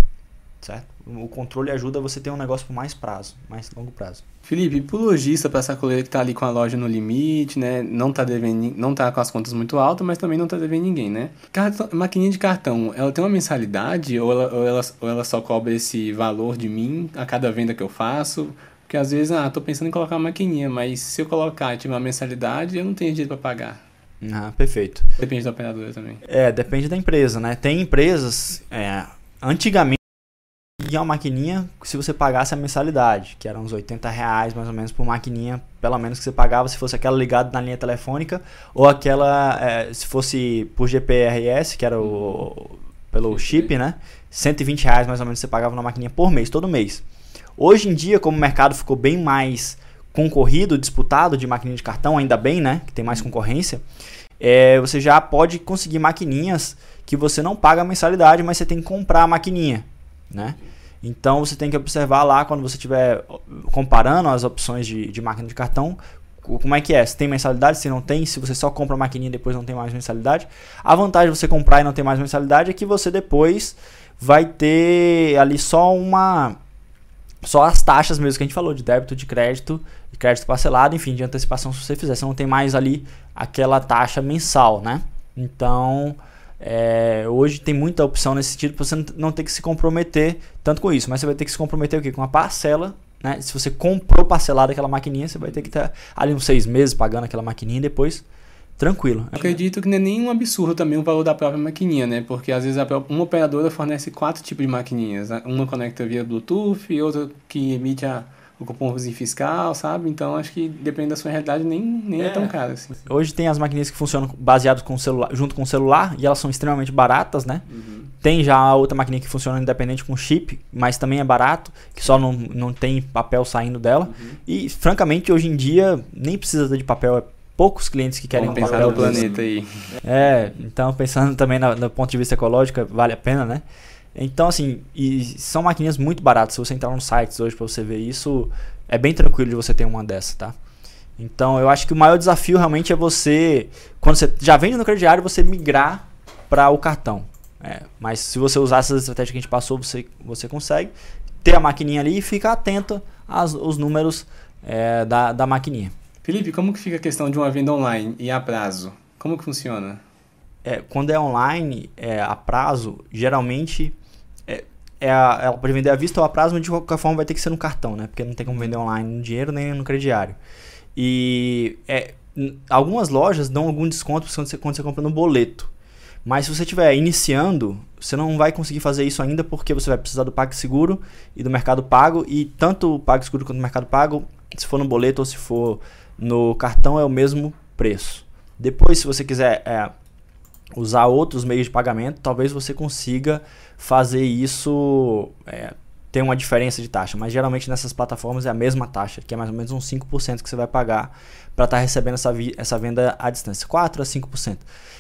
certo? O controle ajuda você a ter um negócio por mais prazo, mais longo prazo. Felipe, pro lojista, para sacoleiro que está ali com a loja no limite, né? Não tá devendo, não tá com as contas muito altas, mas também não tá devendo ninguém, né? Cartão, maquininha de cartão, ela tem uma mensalidade ou ela, ou ela, ou ela só cobra esse valor de mim a cada venda que eu faço? Porque às vezes, ah, tô pensando em colocar uma maquininha, mas se eu colocar e tiver uma mensalidade, eu não tenho dinheiro para pagar. Ah, perfeito. Depende da operadora também. É, depende da empresa, né? Tem empresas, é, antigamente, uma maquininha se você pagasse a mensalidade, que era uns 80 reais mais ou menos por maquininha, pelo menos que você pagava se fosse aquela ligada na linha telefônica, ou aquela, é, se fosse por GPRS, que era o pelo chip, né? 120 reais mais ou menos você pagava na maquininha por mês, todo mês. Hoje em dia, como o mercado ficou bem mais concorrido, disputado de maquininha de cartão, ainda bem, né? Que tem mais concorrência. É, você já pode conseguir maquininhas que você não paga a mensalidade, mas você tem que comprar a maquininha, né? Então você tem que observar lá quando você estiver comparando as opções de, de máquina de cartão, como é que é? Se tem mensalidade, se não tem, se você só compra a maquininha e depois não tem mais mensalidade. A vantagem de você comprar e não ter mais mensalidade é que você depois vai ter ali só uma só as taxas mesmo que a gente falou, de débito, de crédito, de crédito parcelado, enfim, de antecipação se você fizer. Você não tem mais ali aquela taxa mensal, né? Então, é, hoje tem muita opção nesse sentido para você não ter que se comprometer tanto com isso, mas você vai ter que se comprometer o quê? com a parcela. Né? Se você comprou parcelado aquela maquininha, você vai ter que estar ali uns seis meses pagando aquela maquininha e depois tranquilo. Acredito que não é nenhum absurdo também o valor da própria maquininha, né? Porque às vezes uma operadora fornece quatro tipos de maquininhas. Uma conecta via Bluetooth, outra que emite a, o cupomzinho fiscal, sabe? Então acho que depende da sua realidade, nem, nem é. é tão caro assim. Hoje tem as maquininhas que funcionam baseadas com celular, junto com o celular e elas são extremamente baratas, né? Uhum. Tem já a outra maquininha que funciona independente com chip, mas também é barato, que só não, não tem papel saindo dela. Uhum. E francamente, hoje em dia, nem precisa de papel, é poucos clientes que querem Vamos um papel planeta aí. É, então pensando também no, no, ponto de vista ecológico, vale a pena, né? Então, assim, e são maquininhas muito baratas. Se você entrar nos sites hoje para você ver isso, é bem tranquilo de você ter uma dessa, tá? Então, eu acho que o maior desafio realmente é você, quando você já vende no crediário, você migrar para o cartão. É, mas se você usar essas estratégias que a gente passou, você, você consegue ter a maquininha ali e ficar atento aos, aos números é, da, da maquininha. Felipe, como que fica a questão de uma venda online e a prazo? Como que funciona? É, quando é online, é, a prazo, geralmente é, é a, ela pode vender à vista ou a prazo, mas de qualquer forma vai ter que ser no cartão, né? Porque não tem como vender online no dinheiro nem no crediário. E é, algumas lojas dão algum desconto quando você, quando você compra no boleto. Mas se você estiver iniciando, você não vai conseguir fazer isso ainda porque você vai precisar do PagSeguro e do Mercado Pago. E tanto o PagSeguro quanto o Mercado Pago, se for no boleto ou se for no cartão é o mesmo preço. Depois, se você quiser é, usar outros meios de pagamento, talvez você consiga fazer isso, é, ter uma diferença de taxa. Mas geralmente nessas plataformas é a mesma taxa, que é mais ou menos uns 5% que você vai pagar para estar tá recebendo essa, essa venda à distância, 4 a 5%.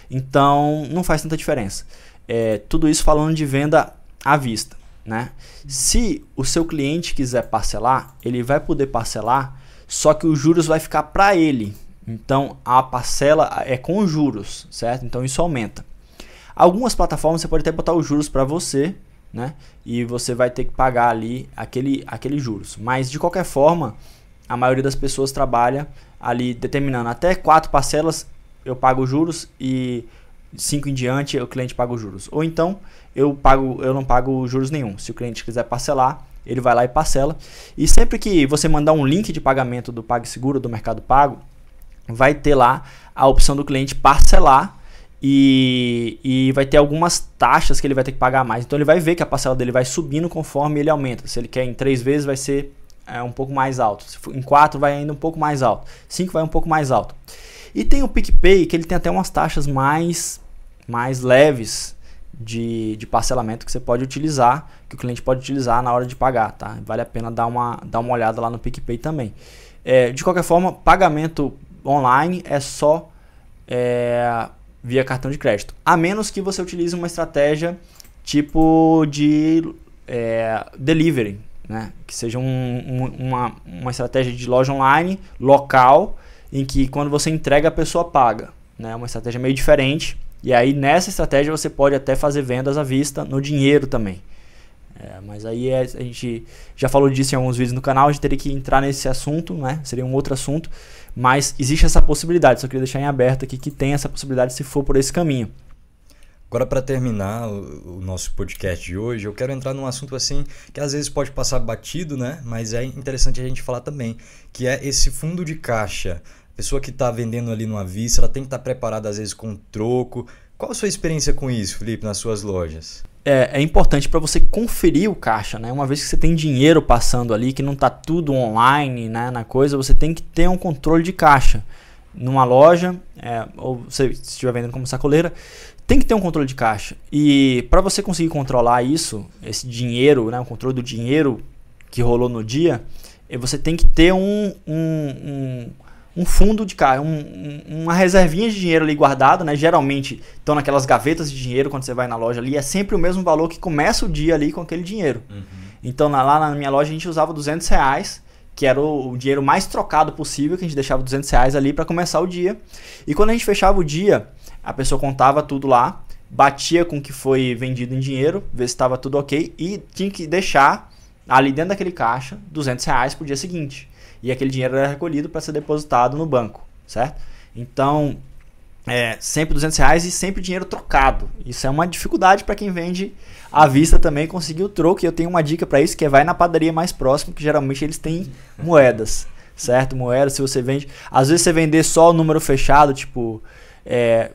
Então não faz tanta diferença. É, tudo isso falando de venda à vista. Né? Se o seu cliente quiser parcelar, ele vai poder parcelar só que os juros vai ficar para ele. Então a parcela é com juros, certo? Então isso aumenta. Algumas plataformas você pode até botar os juros para você, né? E você vai ter que pagar ali aquele, aquele juros. Mas de qualquer forma, a maioria das pessoas trabalha ali determinando até quatro parcelas eu pago juros e cinco em diante o cliente paga os juros. Ou então eu pago eu não pago juros nenhum. Se o cliente quiser parcelar, ele vai lá e parcela. E sempre que você mandar um link de pagamento do PagSeguro, do Mercado Pago, vai ter lá a opção do cliente parcelar e, e vai ter algumas taxas que ele vai ter que pagar mais. Então ele vai ver que a parcela dele vai subindo conforme ele aumenta. Se ele quer em três vezes, vai ser é, um pouco mais alto. Se for em quatro, vai ainda um pouco mais alto. Cinco vai um pouco mais alto. E tem o PicPay, que ele tem até umas taxas mais mais leves de, de parcelamento que você pode utilizar, que o cliente pode utilizar na hora de pagar, tá? Vale a pena dar uma, dar uma olhada lá no PicPay também. É, de qualquer forma, pagamento online é só é, via cartão de crédito. A menos que você utilize uma estratégia tipo de é, delivery, né? que seja um, um, uma, uma estratégia de loja online local em que quando você entrega a pessoa paga. Né? Uma estratégia meio diferente. E aí nessa estratégia você pode até fazer vendas à vista no dinheiro também. É, mas aí é, a gente já falou disso em alguns vídeos no canal, a gente teria que entrar nesse assunto, né? Seria um outro assunto. Mas existe essa possibilidade, só queria deixar em aberto aqui que tem essa possibilidade se for por esse caminho. Agora, para terminar o, nosso podcast de hoje, eu quero entrar num assunto assim que às vezes pode passar batido, né? Mas é interessante a gente falar também, que é esse fundo de caixa. A pessoa que está vendendo ali numa vista, ela tem que estar tá preparada às vezes com troco. Qual a sua experiência com isso, Felipe, nas suas lojas? É, é importante para você conferir o caixa, né? Uma vez que você tem dinheiro passando ali, que não está tudo online, né? Na coisa, você tem que ter um controle de caixa numa loja, é, ou você estiver vendendo como sacoleira, tem que ter um controle de caixa. E para você conseguir controlar isso, esse dinheiro, né, o controle do dinheiro que rolou no dia, eh, você tem que ter um, um, um, um fundo de caixa, um, uma reservinha de dinheiro ali guardado, né? Geralmente estão naquelas gavetas de dinheiro quando você vai na loja ali, é sempre o mesmo valor que começa o dia ali com aquele dinheiro. Uhum. Então lá na minha loja a gente usava 200 reais que era o, dinheiro mais trocado possível, que a gente deixava 200 reais ali para começar o dia. E quando a gente fechava o dia, a pessoa contava tudo lá, batia com o que foi vendido em dinheiro, ver se estava tudo ok e tinha que deixar ali dentro daquele caixa 200 reais para o dia seguinte. E aquele dinheiro era recolhido para ser depositado no banco, certo? Então, é, sempre 200 reais e sempre dinheiro trocado. Isso é uma dificuldade para quem vende à vista também conseguir o troco. E eu tenho uma dica para isso que é vai na padaria mais próxima, que geralmente eles têm moedas, certo? Moedas, se você vende. Às vezes você vender só o número fechado, tipo é,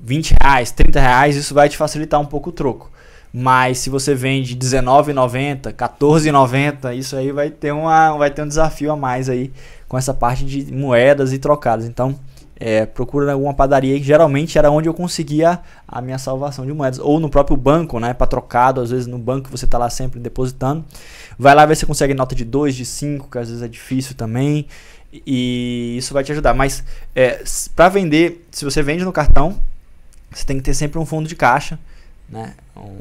20 reais, 30 reais, isso vai te facilitar um pouco o troco. Mas se você vende R$19,90, R$14,90, isso aí vai ter, uma, vai ter um desafio a mais aí com essa parte de moedas e trocadas. Então, é, procura alguma padaria que geralmente era onde eu conseguia a minha salvação de moedas. Ou no próprio banco, né? Para trocado, às vezes no banco você está lá sempre depositando. Vai lá ver se consegue nota de 2, de 5, que às vezes é difícil também. E isso vai te ajudar. Mas é, para vender, se você vende no cartão, você tem que ter sempre um fundo de caixa, né? Um,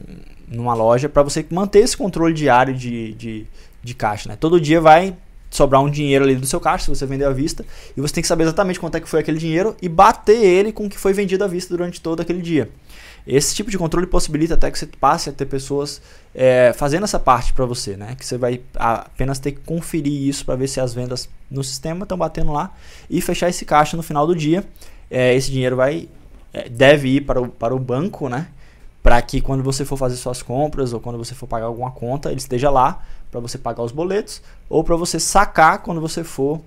numa loja, para você manter esse controle diário de, de, de caixa. Né? Todo dia vai sobrar um dinheiro ali do seu caixa, se você vender à vista, e você tem que saber exatamente quanto é que foi aquele dinheiro e bater ele com o que foi vendido à vista durante todo aquele dia. Esse tipo de controle possibilita até que você passe a ter pessoas é, fazendo essa parte para você, né? Que você vai apenas ter que conferir isso para ver se as vendas no sistema estão batendo lá e fechar esse caixa no final do dia. É, esse dinheiro vai é, deve ir para o, para o banco, né? Para que quando você for fazer suas compras ou quando você for pagar alguma conta, ele esteja lá para você pagar os boletos ou para você sacar quando você for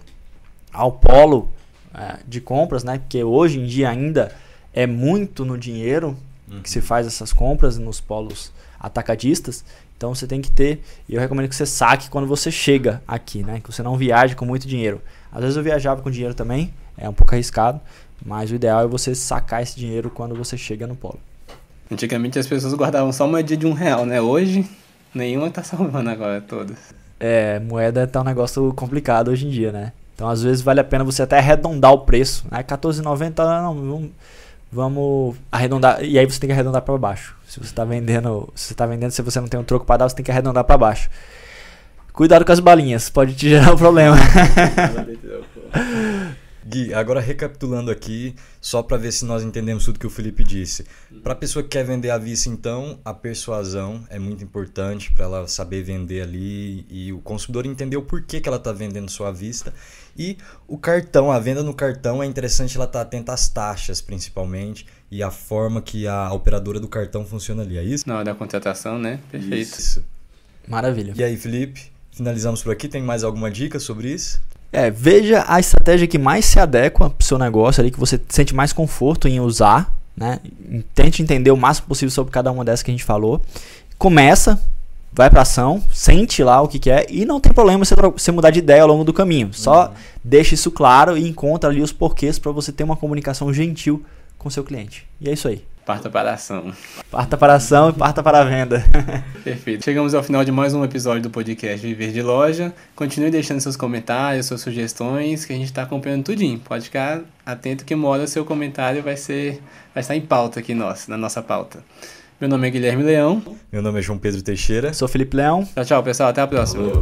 ao polo é, de compras, né? Porque hoje em dia ainda é muito no dinheiro uhum. que se faz essas compras nos polos atacadistas. Então você tem que ter, e eu recomendo que você saque quando você chega aqui, né? Que você não viaje com muito dinheiro. Às vezes eu viajava com dinheiro também, é um pouco arriscado, mas o ideal é você sacar esse dinheiro quando você chega no polo. Antigamente as pessoas guardavam só uma moeda de um real, né? Hoje, nenhuma tá salvando agora todas. É, moeda tá um negócio complicado hoje em dia, né? Então às vezes vale a pena você até arredondar o preço. Né? 14,90 não, vamos, vamos arredondar. E aí você tem que arredondar para baixo. Se você está vendendo, se você tá vendendo, se você não tem um troco para dar, você tem que arredondar para baixo. Cuidado com as balinhas, pode te gerar um problema. Gui, agora recapitulando aqui, só para ver se nós entendemos tudo que o Felipe disse. Para a pessoa que quer vender à vista, então, a persuasão é muito importante para ela saber vender ali e o consumidor entender o porquê que ela está vendendo sua vista. E o cartão, a venda no cartão é interessante ela estar tá atenta às taxas, principalmente, e a forma que a operadora do cartão funciona ali, é isso? Não, da contratação, né? Perfeito. Isso. Maravilha. E aí, Felipe, finalizamos por aqui. Tem mais alguma dica sobre isso? É, veja a estratégia que mais se adequa para o seu negócio ali, que você sente mais conforto em usar, né? Tente entender o máximo possível sobre cada uma dessas que a gente falou. Começa, vai para ação, sente lá o que, que é e não tem problema você, você mudar de ideia ao longo do caminho. Só uhum. deixe isso claro e encontra ali os porquês para você ter uma comunicação gentil com seu cliente. E é isso aí. Parta para a ação. Parta para a ação e parta para a venda. Perfeito. Chegamos ao final de mais um episódio do podcast Viver de Loja. Continue deixando seus comentários, suas sugestões, que a gente está acompanhando tudinho. Pode ficar atento que uma hora o seu comentário vai ser vai estar em pauta aqui nossa, na nossa pauta. Meu nome é Guilherme Leão. Meu nome é João Pedro Teixeira. Sou Felipe Leão. Tchau, tchau, pessoal. Até a próxima.